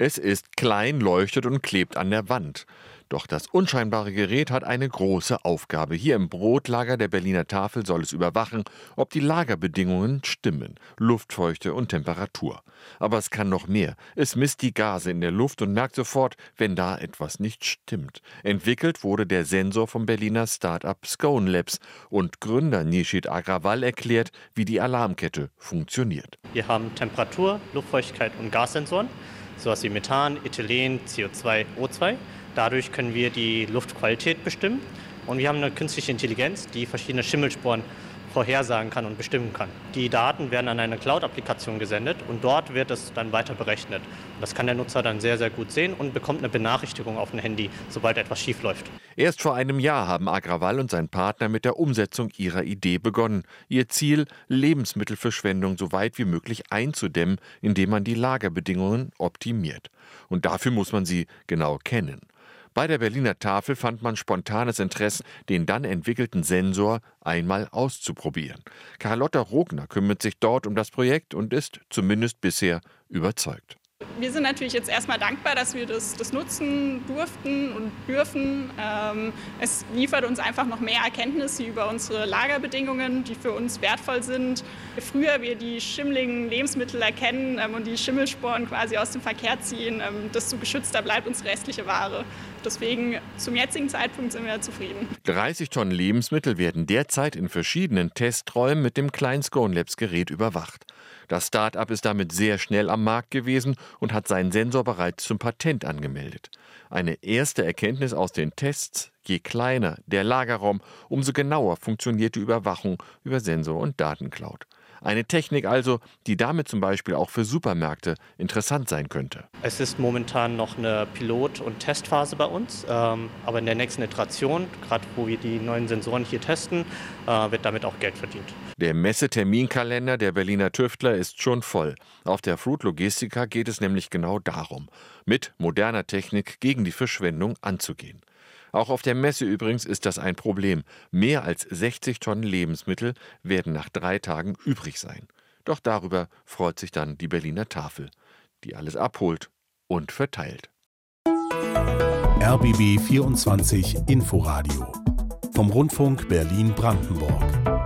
Es ist klein, leuchtet und klebt an der Wand. Doch das unscheinbare Gerät hat eine große Aufgabe. Hier im Brotlager der Berliner Tafel soll es überwachen, ob die Lagerbedingungen stimmen, Luftfeuchte und Temperatur. Aber es kann noch mehr. Es misst die Gase in der Luft und merkt sofort, wenn da etwas nicht stimmt. Entwickelt wurde der Sensor vom Berliner Start-up Scone Labs und Gründer Nishit Agrawal erklärt, wie die Alarmkette funktioniert. Wir haben Temperatur, Luftfeuchtigkeit und Gassensoren, sowas wie Methan, Ethylen, CO2, O2. Dadurch können wir die Luftqualität bestimmen und wir haben eine künstliche Intelligenz, die verschiedene Schimmelsporen vorhersagen kann und bestimmen kann. Die Daten werden an eine Cloud-Applikation gesendet und dort wird es dann weiter berechnet. Das kann der Nutzer dann sehr, sehr gut sehen und bekommt eine Benachrichtigung auf dem Handy, sobald etwas schief läuft. Erst vor einem Jahr haben Agrawal und sein Partner mit der Umsetzung ihrer Idee begonnen. Ihr Ziel, Lebensmittelverschwendung so weit wie möglich einzudämmen, indem man die Lagerbedingungen optimiert. Und dafür muss man sie genau kennen. Bei der Berliner Tafel fand man spontanes Interesse, den dann entwickelten Sensor einmal auszuprobieren. Carlotta Rogner kümmert sich dort um das Projekt und ist zumindest bisher überzeugt. Wir sind natürlich jetzt erstmal dankbar, dass wir das, das nutzen durften und dürfen. Ähm, es liefert uns einfach noch mehr Erkenntnisse über unsere Lagerbedingungen, die für uns wertvoll sind. Je früher wir die schimmligen Lebensmittel erkennen ähm, und die Schimmelsporen quasi aus dem Verkehr ziehen, ähm, desto geschützter bleibt unsere restliche Ware. Deswegen zum jetzigen Zeitpunkt sind wir zufrieden. 30 Tonnen Lebensmittel werden derzeit in verschiedenen Testräumen mit dem kleinen Scone Labs Gerät überwacht. Das Start-up ist damit sehr schnell am Markt gewesen und hat seinen Sensor bereits zum Patent angemeldet. Eine erste Erkenntnis aus den Tests, je kleiner der Lagerraum, umso genauer funktioniert die Überwachung über Sensor und Datencloud. Eine Technik also, die damit zum Beispiel auch für Supermärkte interessant sein könnte. Es ist momentan noch eine Pilot- und Testphase bei uns, ähm, aber in der nächsten Iteration, gerade wo wir die neuen Sensoren hier testen, äh, wird damit auch Geld verdient. Der Messeterminkalender der Berliner Tüftler ist schon voll. Auf der Fruit Logistica geht es nämlich genau darum, mit moderner Technik gegen die Verschwendung anzugehen. Auch auf der Messe übrigens ist das ein Problem. Mehr als 60 Tonnen Lebensmittel werden nach drei Tagen übrig sein. Doch darüber freut sich dann die Berliner Tafel, die alles abholt und verteilt. RBB 24 Inforadio vom Rundfunk Berlin-Brandenburg.